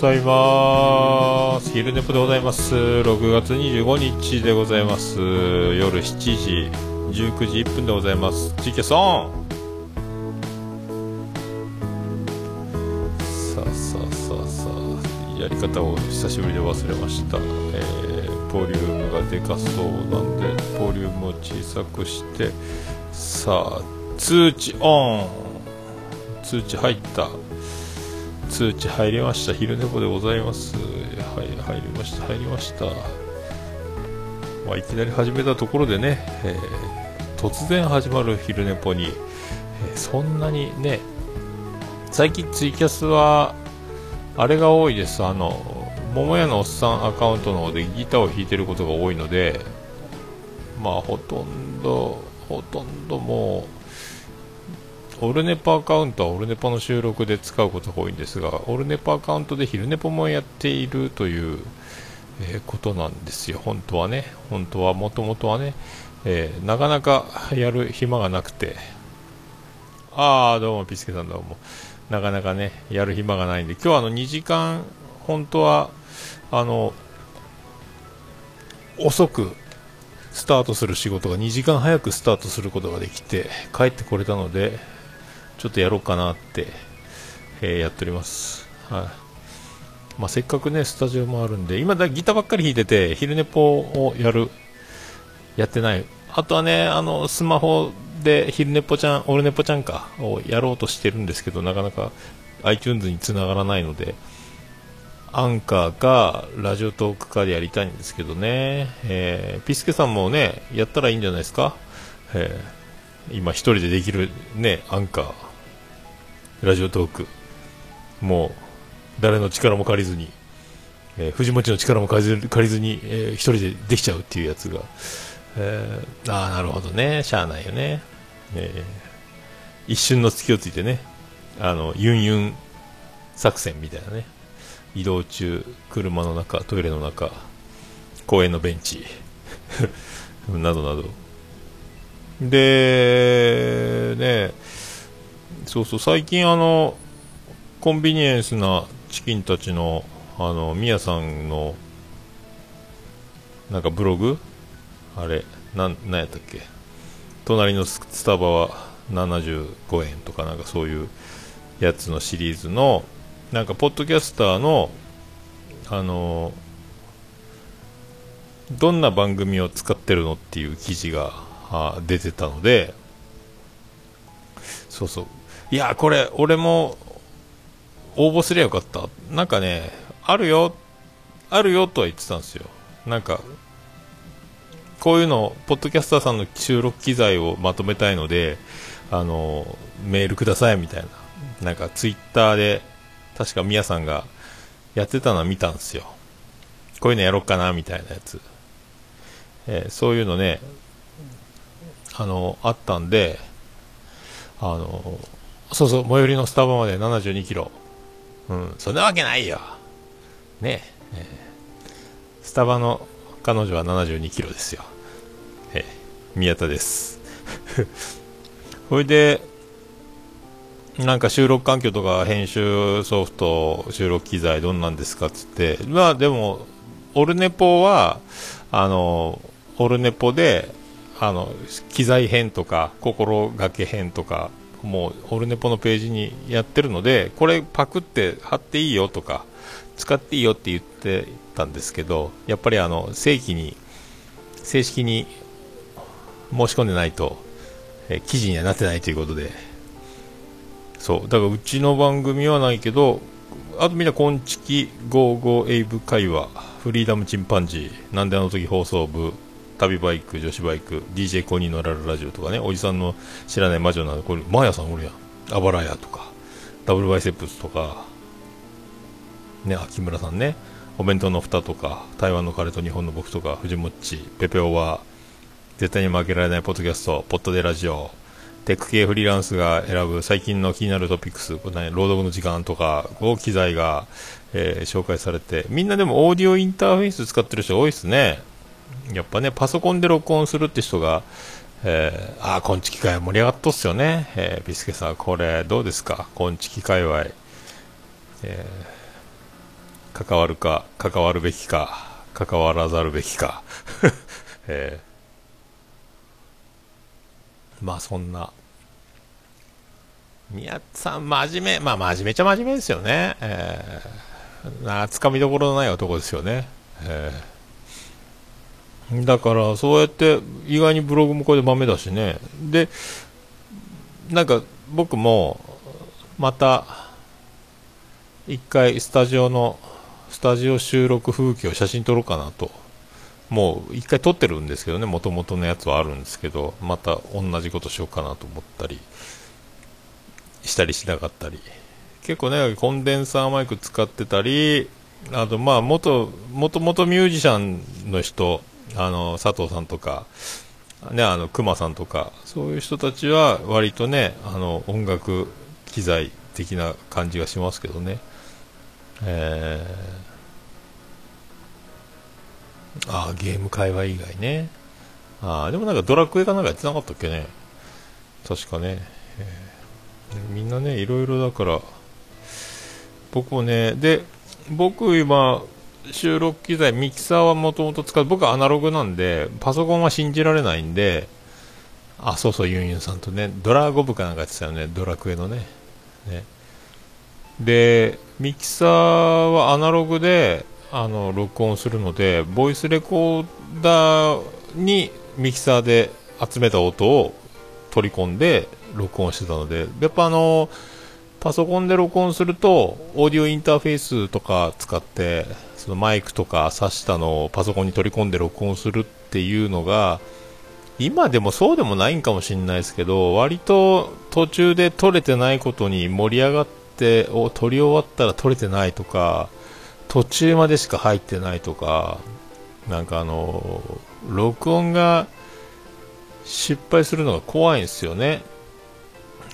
ざいます。昼寝ぽでございます。6月25日でございます。夜7時19時1分でございます。ツイキャスオンさあさあさあさあやり方を久しぶりで忘れました、えー、ボリュームがでかそうなんでボリュームを小さくして。さあ通知オン。通知入った。通知入りました。昼寝ぽでございます。はい入りました。入りました。まあ、いきなり始めたところでね、えー、突然始まる昼寝ぽに、えー、そんなにね最近ツイキャスはあれが多いです。あの桃屋のおっさんアカウントの方でギターを弾いてることが多いのでまあほとんどほとんどもうオルネポアカウントはオルネポの収録で使うことが多いんですが、オルネポアカウントで昼ネポもやっているという、えー、ことなんですよ、本当はね。本当は、もともとはね、えー、なかなかやる暇がなくて、ああ、どうも、ピスケさんどうも。なかなかね、やる暇がないんで、今日はあの2時間、本当は、あの、遅くスタートする仕事が2時間早くスタートすることができて帰ってこれたのでちょっとやろうかなって、えー、やっております。はい。まあ、せっかくね、スタジオもあるんで、今だギターばっかり弾いてて、昼寝ぽをやる、やってない。あとはね、あの、スマホで昼寝ぽちゃん、オルネポちゃんか、をやろうとしてるんですけど、なかなか iTunes に繋がらないので、アンカーか、ラジオトークかでやりたいんですけどね、えー、ピスケさんもね、やったらいいんじゃないですか、えー、今一人でできるね、アンカー、ラジオトーク。もう誰の力も借りずに、えー、藤持の力も借りず借りずに、えー、一人でできちゃうっていうやつが、えー、ああなるほどね。しゃあないよね、えー、一瞬の隙をついてね。あのユンユン作戦みたいなね。移動中車の中トイレの中公園のベンチ などなど。でねそうそう。最近あのコンビニエンスなチキンたちのあのミヤさんのなんかブログ？あれなんなんやったっけ？隣のスタバは75円とかなんかそういうやつのシリーズのなんかポッドキャスターのあのどんな番組を使ってるのっていう記事が出てたのでそうそう。いや、これ、俺も応募すりゃよかった。なんかね、あるよ、あるよとは言ってたんですよ。なんか、こういうの、ポッドキャスターさんの収録機材をまとめたいので、あの、メールくださいみたいな。なんか、ツイッターで、確かみやさんがやってたのは見たんですよ。こういうのやろうかな、みたいなやつ。えー、そういうのね、あの、あったんで、あの、そうそう、最寄りのスタバまで72キロ。うん、そんなわけないよ。ねえー、スタバの彼女は72キロですよ。えー、宮田です。ほいで、なんか収録環境とか編集ソフト、収録機材どんなんですかっつって、まあでも、オルネポは、あの、オルネポで、あの、機材編とか、心がけ編とか、もうオルネポのページにやってるのでこれパクって貼っていいよとか使っていいよって言ってたんですけどやっぱりあの正規に正式に申し込んでないと、え記事にはなってないということで。そう。だからうちの番組はないけどあとみんな「こんちき55エイブ会話」「フリーダムチンパンジー」「なんであの時放送部」旅バイク、女子バイク、DJ コニーのラルラジオとかね、おじさんの知らない魔女なの、これ、マーヤさんおるやん。あばらやとか、ダブルバイセップスとか、ね、秋村さんね、お弁当の蓋とか、台湾の彼と日本の僕とか、藤もっち、ペペオは、絶対に負けられないポッドキャスト、ポッドでラジオ、テック系フリーランスが選ぶ最近の気になるトピックス、これ、ね、朗読の時間とか、こう機材が、えー、紹介されて、みんなでもオーディオインターフェース使ってる人多いですね。やっぱね、パソコンで録音するって人が、えー、ああ、こんちき界盛り上がっとっすよね。えー、ビスケさん、これどうですか？こんちき界隈。えー、関わるか関わるべきか関わらざるべきか、えー、まあそんな。宮津さん真面目。まあ真面目ちゃ真面目ですよね、えー、なつかみどころのない男ですよね、えー、だからそうやって意外にブログもこれで豆だしね。でなんか僕もまた一回スタジオのスタジオ収録風景を写真撮ろうかなともう一回撮ってるんですけどねもともとのやつはあるんですけどまた同じことしようかなと思ったりしたりしなかったり。結構ねコンデンサーマイク使ってたりあとまあ元元々ミュージシャンの人あの佐藤さんとかねあの熊さんとかそういう人たちは割とねあの音楽機材的な感じがしますけどね。えー、ああゲーム会話以外ね。ああでもなんかドラクエかなんかやってなかったっけね。確かね、えー、みんなねいろいろだから僕もねで僕今収録機材ミキサーはもともと使う僕はアナログなんでパソコンは信じられないんであそうそうユンユンさんとねドラゴブかなんかやってたよねドラクエのね。ね。でミキサーはアナログであの録音するのでボイスレコーダーにミキサーで集めた音を取り込んで録音してたのでやっぱあのパソコンで録音するとオーディオインターフェースとか使ってそのマイクとか挿したのをパソコンに取り込んで録音するっていうのが今でもそうでもないんかもしれないですけど割と途中で撮れてないことに盛り上がってを撮り終わったら撮れてないとか途中までしか入ってないとかなんかあの録音が失敗するのが怖いんですよね、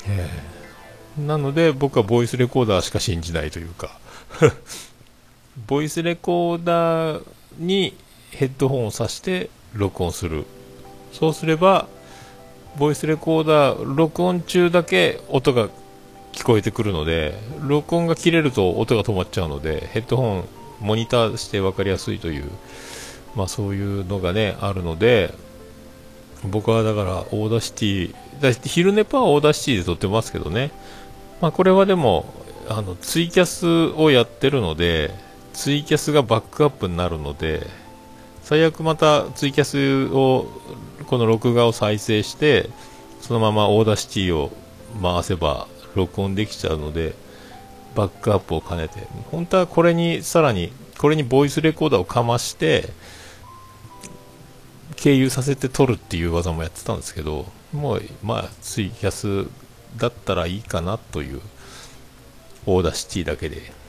えー、なので僕はボイスレコーダーしか信じないというか。ボイスレコーダーにヘッドホンを挿して録音する。そうすればボイスレコーダー録音中だけ音が聞こえてくるので録音が切れると音が止まっちゃうのでヘッドホンモニターして分かりやすいという、まあ、そういうのがねあるので僕はだから Audacity だ昼寝パは Audacity で録ってますけどね、まあ、これはでもあのツイキャスをやってるのでツイキャスがバックアップになるので最悪またツイキャスをこの録画を再生してそのまま Audacity を回せば録音できちゃうのでバックアップを兼ねて。本当はこれにさらにこれにボイスレコーダーをかまして経由させて録るっていう技もやってたんですけどもうまあツイキャスだったらいいかなという Audacity だけで。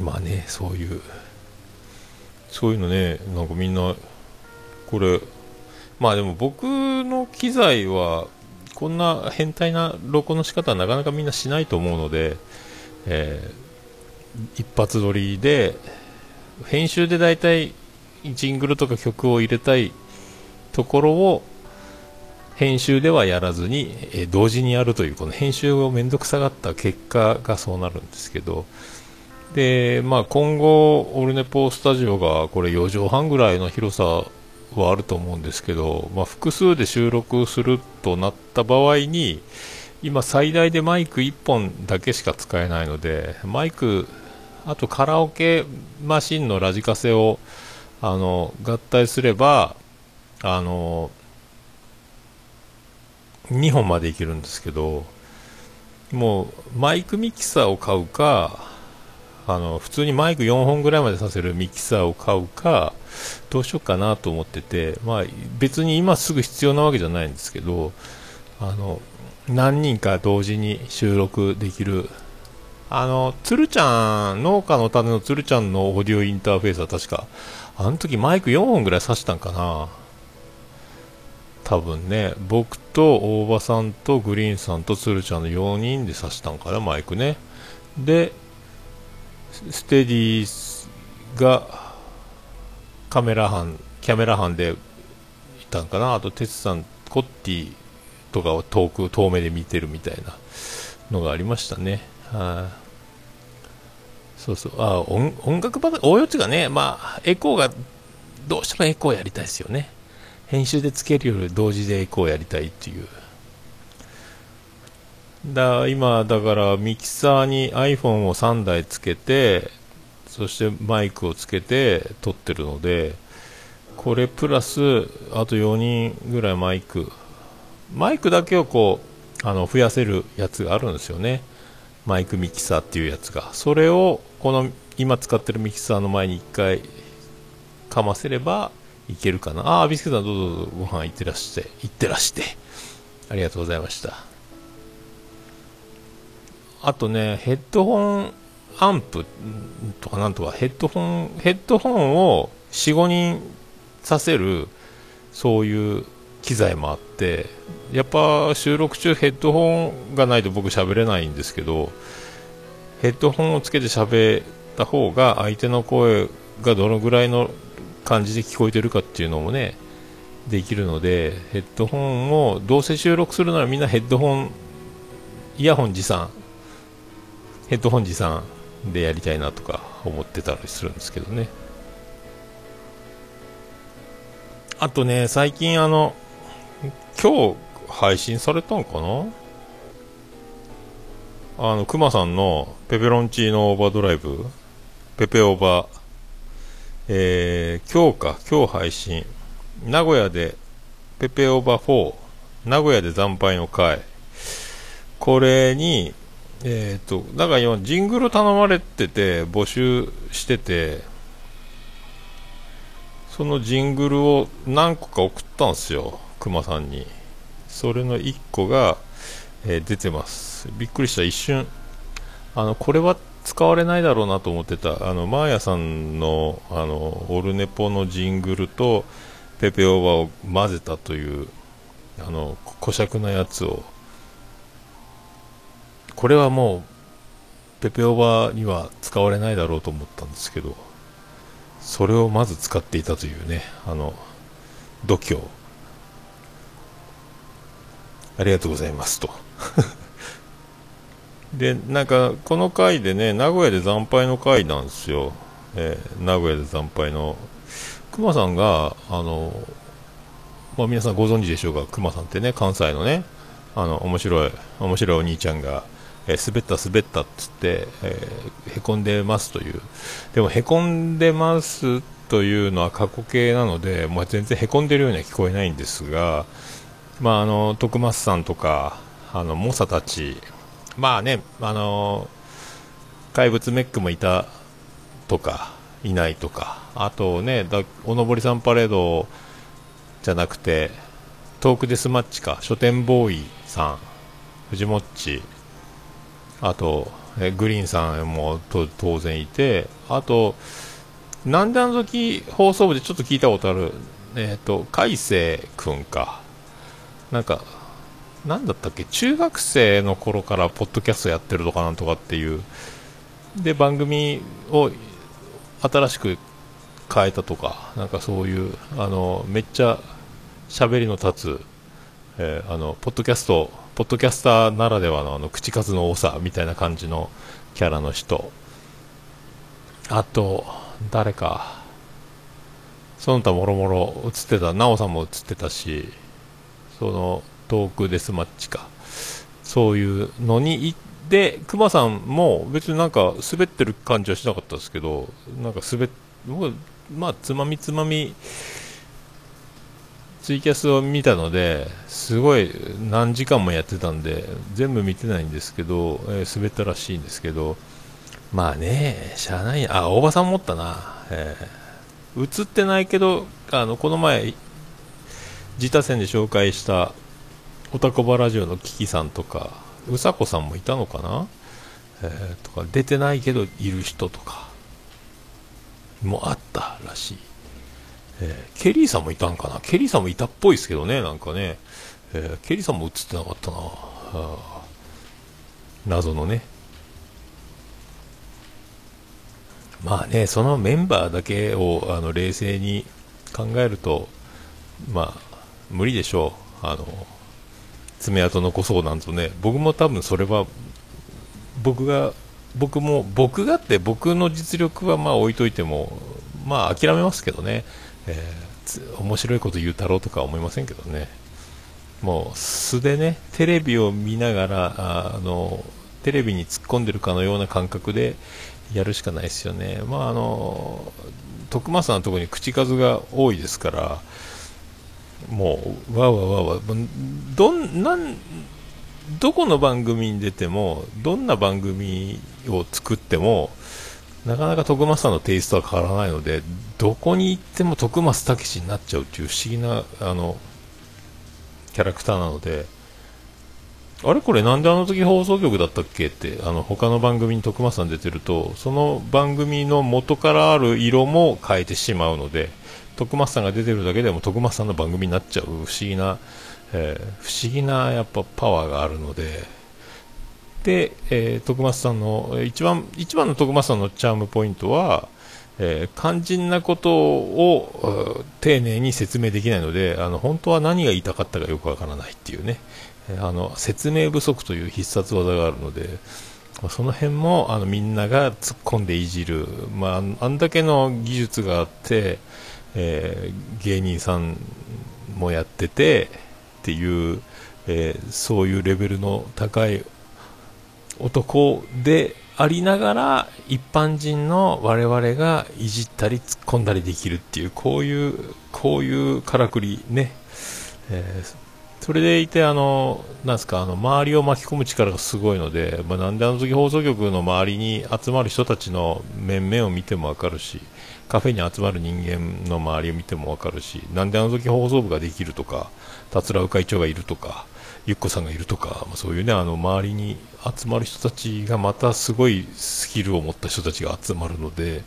まあねそういうそういうのねなんかみんなこれまあでも僕の機材はこんな変態な録音の仕方はなかなかみんなしないと思うので、えー、一発撮りで編集で大体ジングルとか曲を入れたいところを編集ではやらずに、え、同時にやるというこの編集を面倒くさがった結果がそうなるんですけど。で、まあ、今後、オルネポースタジオがこれ4畳半ぐらいの広さはあると思うんですけど、まあ、複数で収録するとなった場合に今最大でマイク1本だけしか使えないのでマイクあとカラオケマシンのラジカセをあの合体すればあの2本までいけるんですけどもうマイクミキサーを買うかあの普通にマイク4本ぐらいまでさせるミキサーを買うかどうしようかなと思ってて、まあ、別に今すぐ必要なわけじゃないんですけどあの何人か同時に収録できるあの鶴ちゃん農家の種の鶴ちゃんのオーディオインターフェースは確かあの時マイク4本ぐらい挿したんかな。多分ね僕と大場さんとグリーンさんと鶴ちゃんの4人で挿したんかなマイクね。でステディがカメラ班キャメラ班でいたんかな。あと哲さんコッティとかを遠く遠目で見てるみたいなのがありましたね。はいそうそう。あ音音楽番組大余地がねまあエコーがどうしてもエコーやりたいですよね。編集でつけるより同時でエコーやりたいっていう。だ今だからミキサーに iPhone を3台つけてそしてマイクをつけて撮ってるのでこれプラスあと4人ぐらいマイク。マイクだけをこうあの増やせるやつがあるんですよね。マイクミキサーっていうやつが。それをこの今使ってるミキサーの前に1回かませればいけるかな？ああビスケさんどうぞどうぞ。ご飯いってらして。いってらして。ありがとうございました。あとねヘッドホンアンプとかなんとかヘッドホンヘッドホンを45人させるそういう機材もあってやっぱ収録中ヘッドホンがないと僕喋れないんですけどヘッドホンをつけて喋った方が相手の声がどのぐらいの感じで聞こえてるかっていうのもねできるのでヘッドホンをどうせ収録するならみんなヘッドホンイヤホン持参ヘッドホン持参でやりたいなとか思ってたりするんですけどね。あとね最近あの今日配信されたんかな？あの、くまさんのペペロンチーノオーバードライブ、ペペオーバー、えー、今日か、今日配信、名古屋でペペオーバー4、名古屋で惨敗の会、これに、えっ、と、だから今、ジングル頼まれてて、募集してて、そのジングルを何個か送ったんですよ。熊さんに。それの1個が、えー、出てます。びっくりした。一瞬あのこれは使われないだろうなと思ってた。あのマーヤさんのあのオルネポのジングルとペペオーバーを混ぜたというあの小尺なやつを。これはもうペペオーバーには使われないだろうと思ったんですけどそれをまず使っていたというねあの度胸。ありがとうございますと。でなんかこの回でね名古屋で惨敗の回なんですよ、えー、名古屋で惨敗の。熊さんがあの、まあ、皆さんご存知でしょうか？熊さんってね関西のねあの面白い面白いお兄ちゃんが、えー、滑った滑ったっつって、えー、へこんでますという。でもへこんでますというのは過去形なので、まあ、全然へこんでるようには聞こえないんですがまあ、あの徳松さんとかあの猛者たち、まあね、あの怪物メックもいたとかいないとかあとねだおのぼりさんパレードじゃなくてトークデスマッチか書店ボーイさん藤もっちあとえグリーンさんもと当然いてあとなんであの時放送部でちょっと聞いたことあるえっ、ー、と海星君か。なんか、なんだったっけ、中学生の頃からポッドキャストやってるとかなんとかっていう、で、番組を新しく変えたとか、なんかそういう、あの、めっちゃ喋りの立つ、えー、あの、ポッドキャスト、ポッドキャスターならではのあの口数の多さみたいな感じのキャラの人、あと、誰か、その他もろもろ映ってた、奈緒さんも映ってたし、そのトークデスマッチか。そういうのに行ってクマさんも別になんか滑ってる感じはしなかったですけどなんか滑っまあつまみつまみツイキャスを見たのですごい何時間もやってたんで全部見てないんですけど、えー、滑ったらしいんですけどまあねしゃあないあ大場さん持ったな、えー、映ってないけどあのこの前自他戦で紹介したおたこばラジオのキキさんとかうさこさんもいたのかな、えー、とか出てないけどいる人とかもあったらしい、えー、ケリーさんもいたんかな？ケリーさんもいたっぽいですけどねなんかね、えー、ケリーさんも映ってなかったな。謎のね。まあねそのメンバーだけをあの冷静に考えるとまあ無理でしょう。あの爪痕残そうなんとね。僕も多分それは僕が僕も僕がって僕の実力はまあ置いといてもまあ諦めますけどね、えー、面白いこと言うたろうとか思いませんけどね。もう素でねテレビを見ながらあのテレビに突っ込んでるかのような感覚でやるしかないですよね、まあ、あの徳間さんのところに口数が多いですからもうわわわわどんなんどこの番組に出てもどんな番組を作ってもなかなか徳松さんのテイストは変わらないのでどこに行っても徳松武史になっちゃうっていう不思議なあのキャラクターなのであれこれなんであの時放送局だったっけってあの他の番組に徳松さん出てるとその番組の元からある色も変えてしまうので徳松さんが出てるだけでも徳松さんの番組になっちゃう不思議な、えー、不思議なやっぱパワーがあるので。で、えー、徳松さんの一番一番の徳松さんのチャームポイントはえー、肝心なことを丁寧に説明できないのであの本当は何が言いたかったかよくわからないっていうね、あの説明不足という必殺技があるので、その辺もあのみんなが突っ込んでいじる、まあ、あんだけの技術があって、えー、芸人さんもやっててっていう、えー、そういうレベルの高い男でありながら一般人の我々がいじったり突っ込んだりできるっていうこういうこういうからくりね、えーそれでいて、あの、なんすか、あの、周りを巻き込む力がすごいので、まあ、なんであの時放送局の周りに集まる人たちの面々を見てもわかるし、カフェに集まる人間の周りを見てもわかるし、なんであの時放送部ができるとか、達郎会長がいるとか、ゆっこさんがいるとか、まあ、そういうね、あの、周りに集まる人たちがまたすごいスキルを持った人たちが集まるので、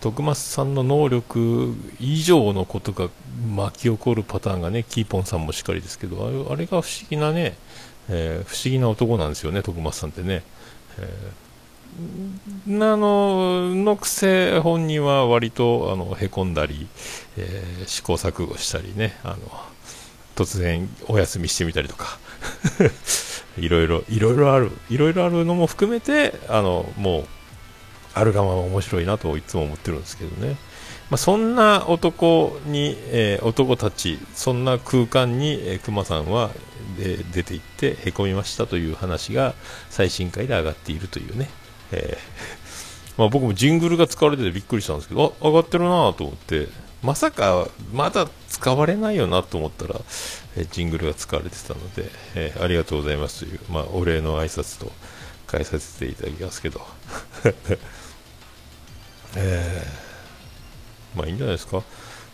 徳松さんの能力以上のことが巻き起こるパターンがね、キーポンさんもしっかりですけど、あれあれが不思議なね、えー、不思議な男なんですよね、徳松さんってね。えー、あの、のくせ本人は割と、あの、へこんだり、えー、試行錯誤したりね、あの、突然お休みしてみたりとか、いろいろ、いろいろある、いろいろあるのも含めて、あの、もう、あるがまま面白いなといつも思ってるんですけどね。まあ、そんな男に、えー、男たち、そんな空間に、えー、熊さんは、えー、出て行ってへこみましたという話が最新回で上がっているというね。えー、まあ、僕もジングルが使われててびっくりしたんですけど、あ、上がってるなと思って、まさかまだ使われないよなと思ったら、え、ジングルが使われてたので、えー、ありがとうございますという、まあ、お礼の挨拶と返させていただきますけど。えー、まあいいんじゃないですか。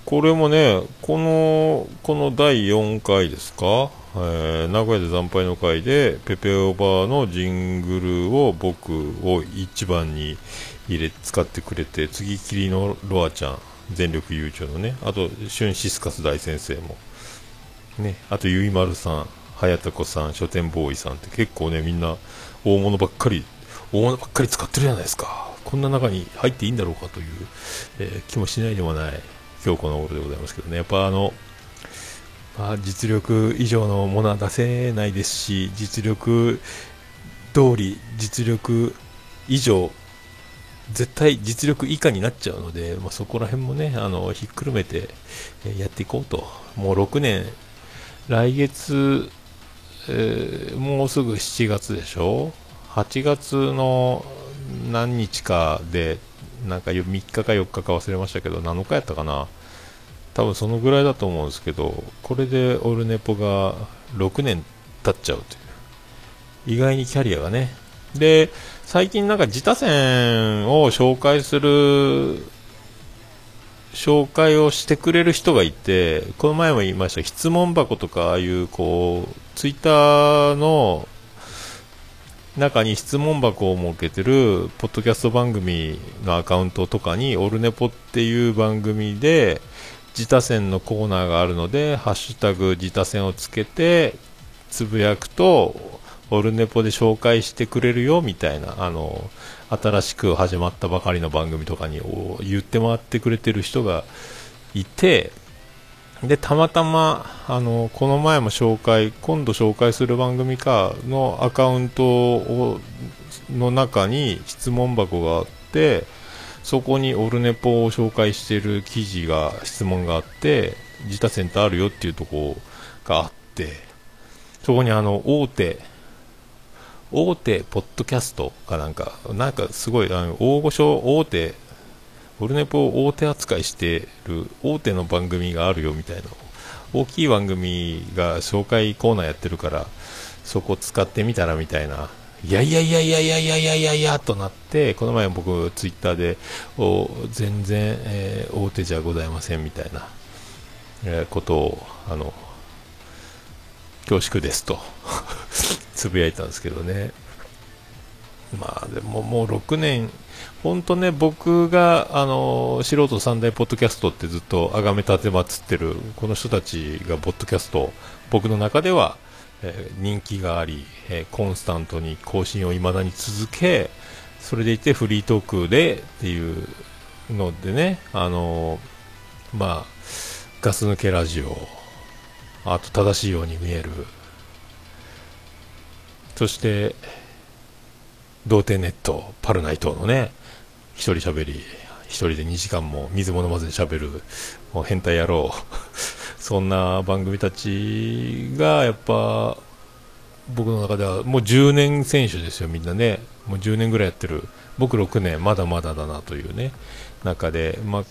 これもね、この、この第4回ですか、えー、名古屋で惨敗の回で、ペペオバーのジングルを僕を一番に入れ、使ってくれて、次きりのロアちゃん、全力優勝のね、あと、シュンシスカス大先生も、ね、あと、ゆいまるさん、はやたこさん、書店ボーイさんって結構ね、みんな大物ばっかり、大物ばっかり使ってるじゃないですか。こんな中に入っていいんだろうかという、えー、気もしないでもない今日この頃でございますけどね、やっぱあの、まあ、実力以上のものは出せないですし、実力通り、実力以上、絶対実力以下になっちゃうので、まあ、そこら辺もね、あのひっくるめてやっていこうと、もう6年、来月、えー、もうすぐ7月でしょ、8月の何日かで、なんか3日か4日か忘れましたけど、7日やったかな。多分そのぐらいだと思うんですけど、これでオルネポが6年経っちゃうという。意外にキャリアがね。で、最近なんか自他戦を紹介する、紹介をしてくれる人がいて、この前も言いました質問箱とか、ああいうこう、ツイッターの中に質問箱を設けてるポッドキャスト番組のアカウントとかにオルネポっていう番組で自他戦のコーナーがあるのでハッシュタグ自他戦をつけてつぶやくとオルネポで紹介してくれるよみたいなあの新しく始まったばかりの番組とかに言って回ってくれてる人がいてでたまたまあのこの前も紹介今度紹介する番組かのアカウントをの中に質問箱があってそこにオルネポを紹介している記事が質問があって自他センターあるよっていうところがあってそこにあの大手大手ポッドキャストかなんかなんかすごいあの大御所大手オルネポを大手扱いしてる大手の番組があるよみたいな大きい番組が紹介コーナーやってるからそこ使ってみたらみたいないやいやいやいやいやいやいやいやいやとなってこの前僕ツイッターでお全然、えー、大手じゃございませんみたいな、えー、ことをあの恐縮ですと つぶやいたんですけどね。まあでももう6年。本当ね、僕が、あの、素人三大ポッドキャストってずっと崇め立てまつってる、この人たちがポッドキャスト、僕の中では、えー、人気があり、えー、コンスタントに更新を未だに続け、それでいてフリートークでっていうのでね、あのまあ、ガス抜けラジオ、あと正しいように見える、そして、童貞ネット、パルナイトのね、一人喋り、一人で2時間も水も飲まずに喋る、もう変態野郎。そんな番組たちが、やっぱ、僕の中ではもう10年選手ですよ、みんなね。もう10年ぐらいやってる。僕6年、まだまだだなというね、中で、まあ、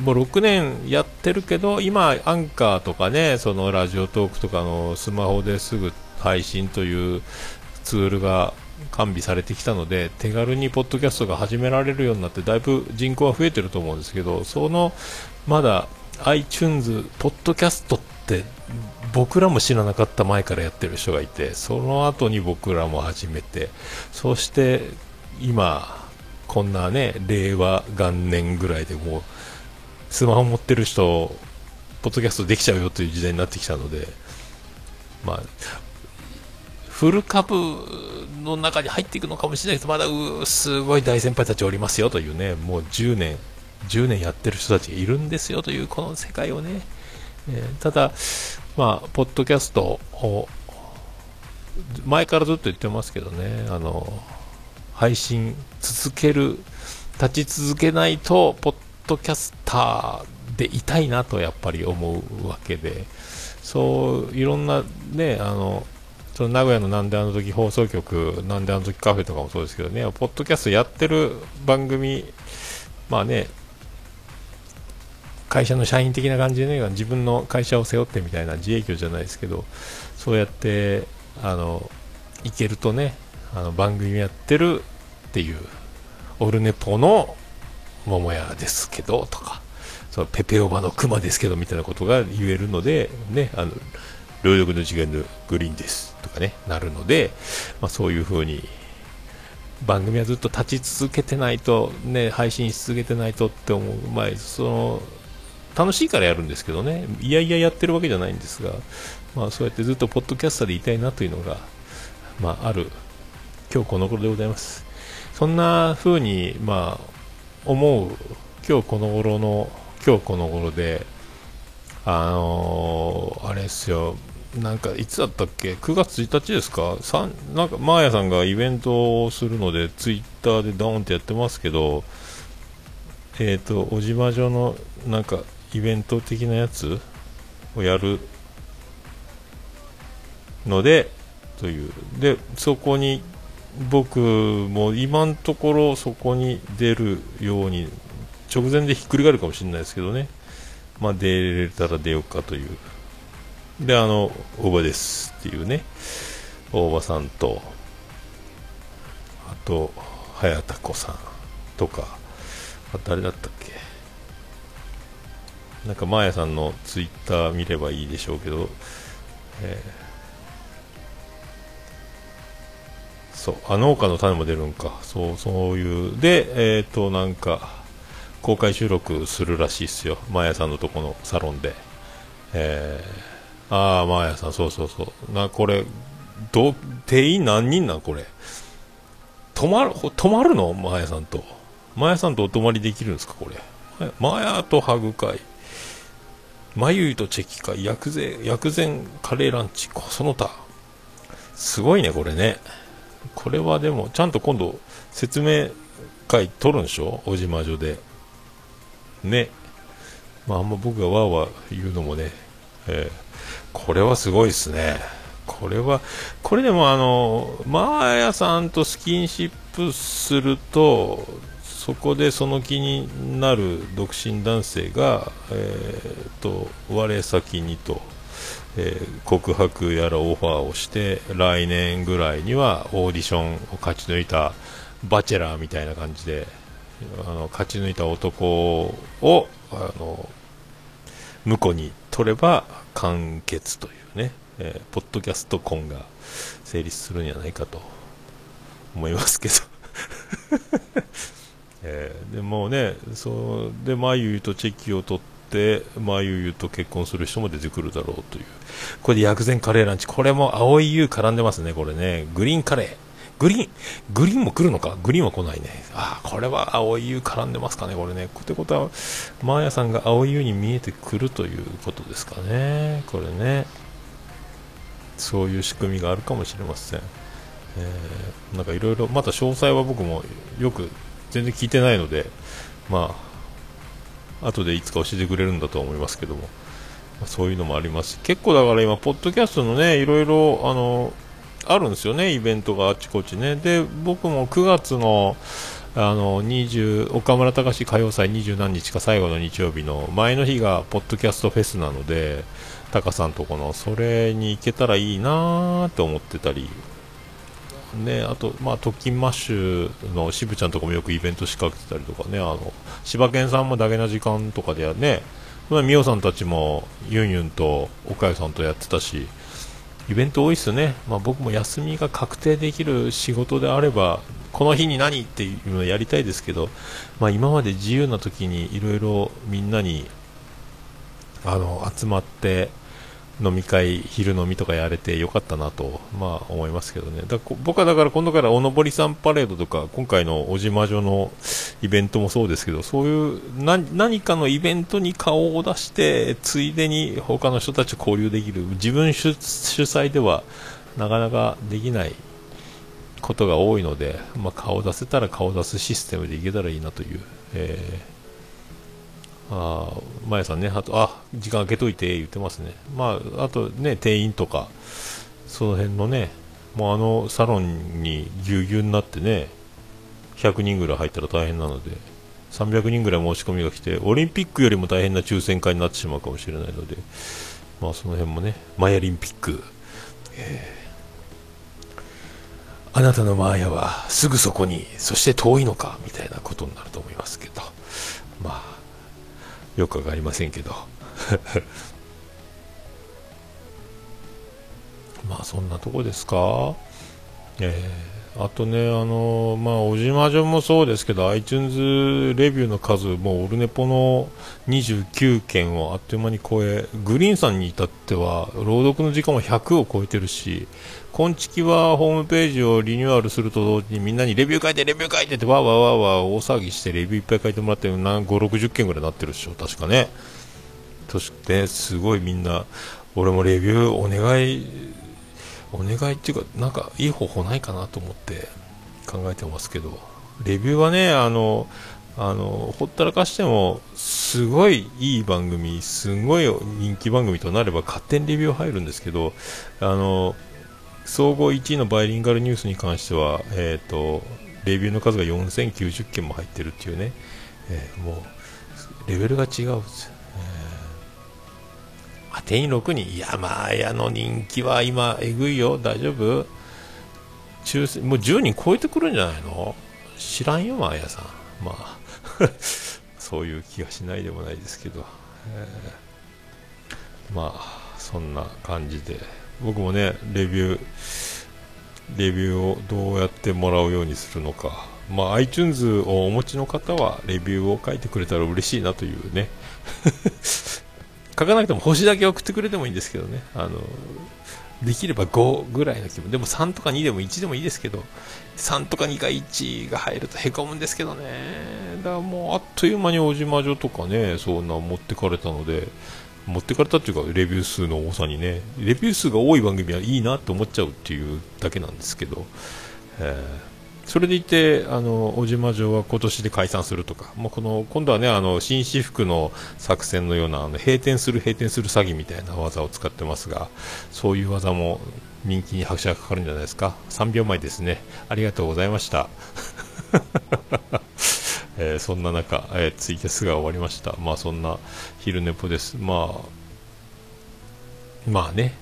もう6年やってるけど、今、アンカーとかね、そのラジオトークとかのスマホですぐ配信というツールが完備されてきたので手軽にポッドキャストが始められるようになってだいぶ人口は増えてると思うんですけどそのまだ iTunes ポッドキャストって僕らも知らなかった前からやってる人がいてその後に僕らも始めてそして今こんなね令和元年ぐらいでもうスマホ持ってる人ポッドキャストできちゃうよという時代になってきたのでまあフル株の中に入っていくのかもしれないですまだすごい大先輩たちおりますよというね、もう10年、10年やってる人たちがいるんですよというこの世界をね、えー、ただ、まあ、ポッドキャストを、前からずっと言ってますけどね、あの、配信続ける、立ち続けないと、ポッドキャスターでいたいなとやっぱり思うわけで、そう、いろんなね、あの、その名古屋のなんであの時放送局、なんであの時カフェとかもそうですけどね、ポッドキャストやってる番組、まあね、会社の社員的な感じでね、自分の会社を背負ってみたいな自営業じゃないですけど、そうやって、あの、いけるとね、あの番組やってるっていう、オルネポの桃屋ですけど、とか、そのペペオバのクマですけどみたいなことが言えるので、ね、あの、両翼の次元のグリーンです。とかね、なるので、まあ、そういう風に、番組はずっと立ち続けてないと、ね、配信し続けてないとって思う、まあ、その、楽しいからやるんですけどね、いやいややってるわけじゃないんですが、まあ、そうやってずっとポッドキャスターでいたいなというのが、まあ、ある、今日この頃でございます。そんな風に、まあ、思う、今日この頃の、今日この頃で、あのー、あれですよ、なんかいつだったっけ、9月1日ですか、なんかマーヤさんがイベントをするので、ツイッターでドーンってやってますけど、えっ、ー、と、小島城のなんかイベント的なやつをやるので、という、で、そこに僕も今のところそこに出るように、直前でひっくり返るかもしれないですけどね、まあ、出れたら出ようかという。で、あの、大場ですっていうね、大場さんと、あと、早田子さんとか、あ誰だったっけ？なんか、マーヤさんのツイッター見ればいいでしょうけど、えー、そう、あ、農家の種も出るんか。そう、そういう。で、えっ、ー、と、なんか、公開収録するらしいっすよ、マーヤさんのとこのサロンで。えー、ああ、マーヤさん、そうそうそう。な、これ、ど、定員何人なんこれ？泊まる、泊まるの？マーヤさんと。マーヤさんとお泊まりできるんですかこれ？マーヤとハグ会。まゆいとチェキか薬膳薬膳カレーランチその他すごいねこれねこれはでもちゃんと今度説明会取るんでしょ？小島女でねまああんま僕がわーわー言うのもね、えー、これはすごいですね。これはこれでもあのマーヤさんとスキンシップするとそこでその気になる独身男性が、えーと、我先にと、えー、告白やらオファーをして来年ぐらいにはオーディションを勝ち抜いたバチェラーみたいな感じであの勝ち抜いた男をあの婿に取れば完結というね、えー、ポッドキャスト婚が成立するんじゃないかと思いますけど。えー、でもねそうでまゆゆとチェキを取ってまゆゆと結婚する人も出てくるだろうという。これで薬膳カレーランチ。これも青い優絡んでますねこれね。グリーンカレー。グリーングリーンも来るのか？グリーンは来ないね。ああこれは青い優絡んでますかね？これね。ってことはマーヤさんが青い優に見えてくるということですかね。これね。そういう仕組みがあるかもしれません、えー、なんかいろいろまた詳細は僕もよく全然聞いてないので、まあ、後でいつか教えてくれるんだと思いますけども、ま、そういうのもあります結構だから今、ポッドキャストのね、いろいろ、あの、あるんですよね、イベントがあちこちね。で、僕も9月の、あの20岡村隆史歌謡祭二十何日か最後の日曜日の前の日がポッドキャストフェスなのでタカさんとこのそれに行けたらいいなーって思ってたり。ね、あと、まあ、特勤マッシュの渋ちゃんとかもよくイベント仕掛けてたりとかね、あの、柴犬さんもだけな時間とかでね、まあ、みおさんたちもユンユンと岡谷さんとやってたし、イベント多いっすね。まあ、僕も休みが確定できる仕事であれば、この日に何っていうのをやりたいですけど、まあ、今まで自由な時にいろいろみんなに、あの、集まって、飲み会、昼飲みとかやれてよかったなと、まあ思いますけどね。だ僕はだから今度からおのぼりさんパレードとか、今回の小島女のイベントもそうですけど、そういう何かのイベントに顔を出して、ついでに他の人たちと交流できる、自分主催ではなかなかできないことが多いので、まあ、顔を出せたら顔を出すシステムでいけたらいいなという。えーあまやさんね、あと、あ時間空けといて言ってますね、まあ、あとね、店員とか、その辺のね、もうあのサロンにぎゅうぎゅうになってね、100人ぐらい入ったら大変なので、300人ぐらい申し込みが来て、オリンピックよりも大変な抽選会になってしまうかもしれないので、まあ、その辺もね、マヤリンピック、えー、あなたのマーヤはすぐそこに、そして遠いのかみたいなことになると思いますけど、まあよくわかりませんけど。まあそんなとこですか？えー、あとね、あの、まあ、小島女もそうですけど、iTunes レビューの数、もうオルネポの29件をあっという間に超え、グリーンさんに至っては、朗読の時間も100を超えてるし、今月はホームページをリニューアルすると同時にみんなにレビュー書いて、レビュー書いてってわーわーわーわー大騒ぎしてレビューいっぱい書いてもらって5、60件ぐらいなってるでしょ、確かね。そして、すごいみんな、俺もレビューお願い、お願いっていうか、なんかいい方法ないかなと思って考えてますけど、レビューはね、あの、あのほったらかしてもすごいいい番組すごい人気番組となれば勝手にレビュー入るんですけどあの総合1位のバイリンガルニュースに関しては、えーと、レビューの数が4090件も入ってるっていうね、えー、もうレベルが違うんですよ、定員6人。いやまあやの人気は今えぐいよ。大丈夫？抽選もう10人超えてくるんじゃないの？知らんよマーヤさん。まあ そういう気がしないでもないですけど、えー、まあそんな感じで。僕もねレビューレビューをどうやってもらうようにするのか、まあ、iTunes をお持ちの方はレビューを書いてくれたら嬉しいなというね。書かなくても星だけ送ってくれてもいいんですけどね。あのできれば5ぐらいの気分。でも3とか2でも1でもいいですけど3とか2か1が入るとへこむんですけどね。だからもうあっという間に小島女とかねそんな持ってかれたので持ってかれたっていうかレビュー数の多さにねレビュー数が多い番組はいいなって思っちゃうっていうだけなんですけど、えー、それでいてあの小島城は今年で解散するとか。もうこの今度はねあの紳士服の作戦のようなあの閉店する閉店する詐欺みたいな技を使ってますがそういう技も人気に拍車がかかるんじゃないですか。3秒前ですね。ありがとうございました。えー、そんな中、えー、ツイキャスが終わりました。まあそんな昼寝ぽです。まあ、まあね、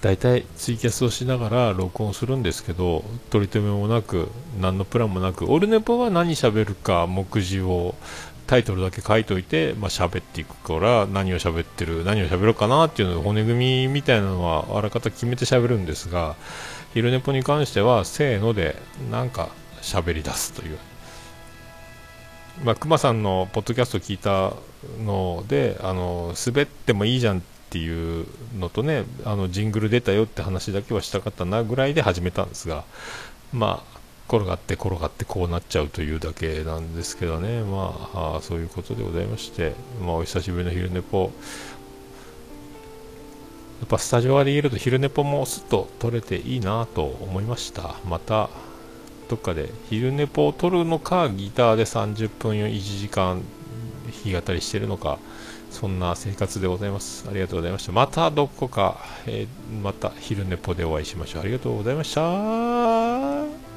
大体ツイキャスをしながら録音するんですけど、取り留めもなく、何のプランもなく、オルネポは何喋るか目次をタイトルだけ書いといて、まあ、喋っていくから何を喋ってる何を喋ろうかなっていうの骨組みみたいなのはあらかた決めて喋るんですが昼寝ぽに関してはせーのでなんか喋り出すという。まあ、熊さんのポッドキャスト聞いたのであの滑ってもいいじゃんっていうのとねあのジングル出たよって話だけはしたかったなぐらいで始めたんですがまあ転がって転がってこうなっちゃうというだけなんですけどね。まああそういうことでございまして、まあ、お久しぶりの昼寝ぽ。やっぱスタジオで言えると昼寝ぽもすっと撮れていいなと思いました。またどっかで昼寝ぽを撮るのかギターで30分1時間弾き語りしてるのかそんな生活でございます。ありがとうございました。またどこか、えー、また昼寝ぽでお会いしましょう。ありがとうございました。